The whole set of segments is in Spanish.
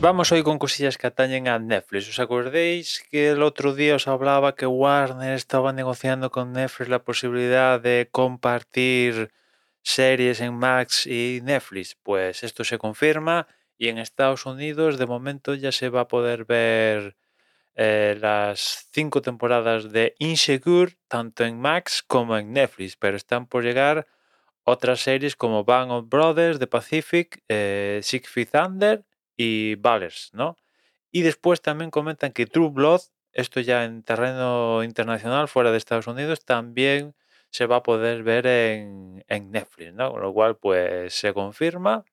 vamos hoy con cosillas que atañen a Netflix. ¿Os acordáis que el otro día os hablaba que Warner estaba negociando con Netflix la posibilidad de compartir series en Max y Netflix? Pues esto se confirma y en Estados Unidos de momento ya se va a poder ver eh, las cinco temporadas de Insecure tanto en Max como en Netflix, pero están por llegar otras series como Band of Brothers, The Pacific, eh, Six Feet Under y Ballers, ¿no? Y después también comentan que True Blood, esto ya en terreno internacional, fuera de Estados Unidos, también se va a poder ver en, Netflix, ¿no? Con lo cual, pues se confirma.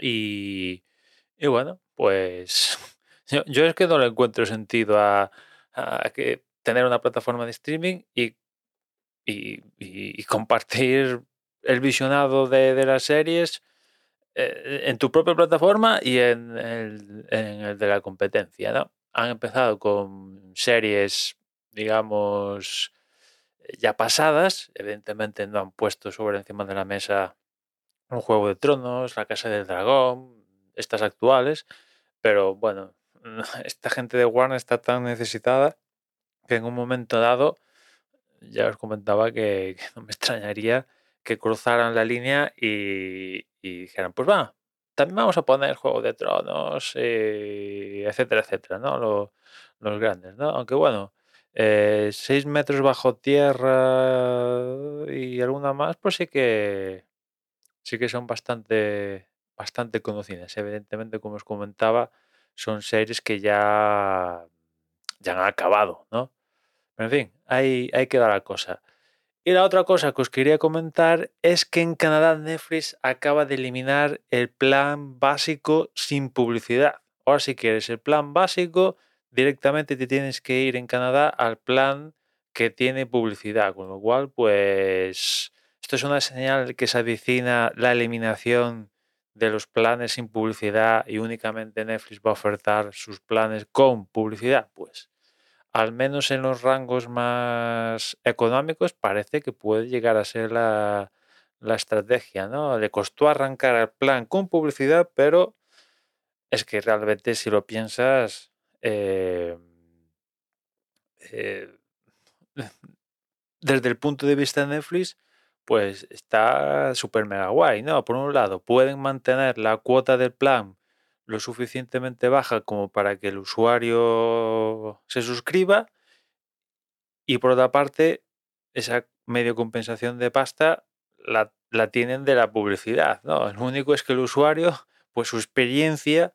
Y, y bueno, pues yo, es que no le encuentro sentido a, que tener una plataforma de streaming y, y, compartir el visionado de, las series en tu propia plataforma y en el, de la competencia, ¿no? Han empezado con series, digamos, ya pasadas. Evidentemente no han puesto sobre encima de la mesa un Juego de Tronos, La Casa del Dragón, estas actuales. Pero bueno, esta gente de Warner está tan necesitada que en un momento dado, ya os comentaba que no me extrañaría que cruzaran la línea y, dijeran, pues va, también vamos a poner Juego de Tronos, eh, etcétera, etcétera, ¿no? Los, grandes, ¿no? Aunque bueno, eh, seis metros bajo tierra y alguna más, pues sí que sí que son bastante, bastante conocidas. Evidentemente, como os comentaba, son series que ya, ya han acabado, ¿no? Pero en fin, ahí, ahí queda la cosa. Y la otra cosa que os quería comentar es que en Canadá Netflix acaba de eliminar el plan básico sin publicidad. Ahora si quieres el plan básico, directamente te tienes que ir en Canadá al plan que tiene publicidad. Con lo cual, pues esto es una señal que se avicina la eliminación de los planes sin publicidad y únicamente Netflix va a ofertar sus planes con publicidad. Pues al menos en los rangos más económicos, parece que puede llegar a ser la, estrategia, ¿no? Le costó arrancar el plan con publicidad, pero es que realmente si lo piensas, eh, eh, desde el punto de vista de Netflix, pues está súper mega guay, ¿no? Por un lado, pueden mantener la cuota del plan lo suficientemente baja como para que el usuario se suscriba y por otra parte esa medio compensación de pasta la, tienen de la publicidad. ¿no? Lo único es que el usuario, pues su experiencia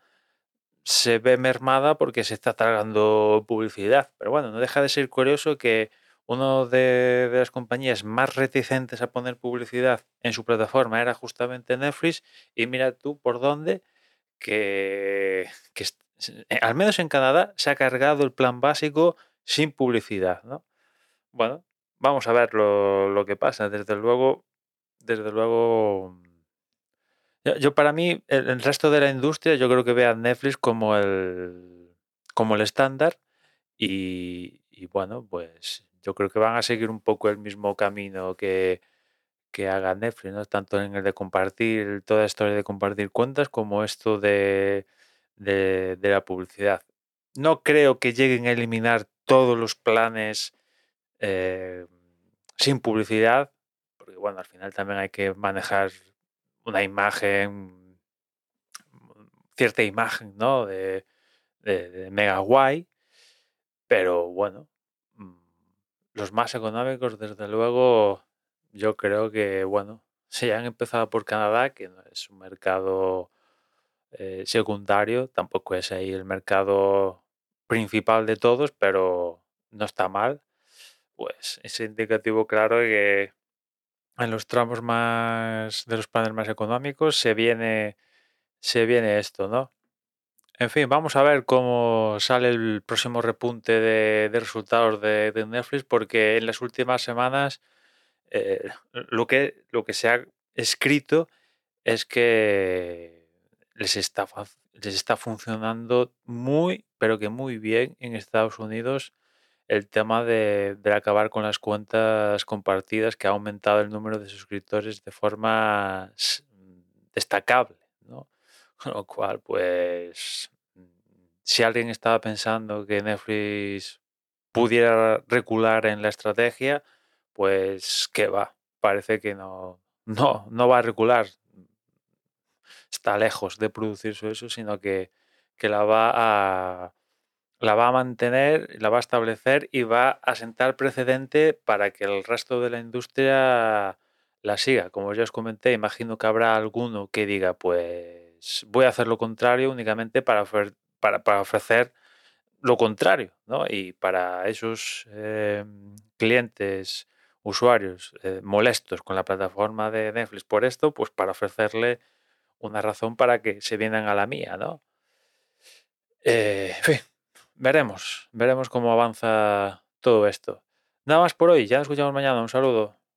se ve mermada porque se está tragando publicidad. Pero bueno, no deja de ser curioso que una de, las compañías más reticentes a poner publicidad en su plataforma era justamente Netflix y mira tú por dónde que, eh, al menos en Canadá se ha cargado el plan básico sin publicidad, ¿no? Bueno, vamos a ver lo, que pasa. Desde luego, desde luego, yo, para mí, el, resto de la industria, yo creo que ve a Netflix como el, como el estándar y bueno, pues yo creo que van a seguir un poco el mismo camino que, que haga Netflix, ¿no? Tanto en el de compartir, toda historia de compartir cuentas, como esto de, de, la publicidad. No creo que lleguen a eliminar todos los planes eh, sin publicidad, porque bueno, al final también hay que manejar una imagen, cierta imagen, ¿no? De, de mega guay, pero bueno, mm, los más económicos, desde luego, yo creo que, bueno, si han empezado por Canadá, que no es un mercado eh, secundario, tampoco es ahí el mercado principal de todos, pero no está mal. Pues es indicativo claro de que en los tramos más de los planes más económicos se viene se viene esto, ¿no? En fin, vamos a ver cómo sale el próximo repunte de, resultados de Netflix, porque en las últimas semanas eh, lo, que, lo que se ha escrito es que les está, les está funcionando muy, pero que muy bien en Estados Unidos el tema de, acabar con las cuentas compartidas, que ha aumentado el número de suscriptores de forma destacable. Con lo cual, pues, si alguien estaba pensando que Netflix pudiera recular en la estrategia, pues que va, parece que no, no, no va a recular. Está lejos de producirse eso, sino que, que la va a la va a mantener, la va a establecer y va a sentar precedente para que el resto de la industria la siga. Como ya os comenté, imagino que habrá alguno que diga, pues voy a hacer lo contrario únicamente para, para, para ofrecer lo contrario, ¿no? Y para esos eh, clientes, usuarios eh, molestos con la plataforma de Netflix por esto, pues para ofrecerle una razón para que se vienan a la mía, ¿no? Eh, en fin, veremos, veremos cómo avanza todo esto. Nada más por hoy, ya nos escuchamos mañana, un saludo.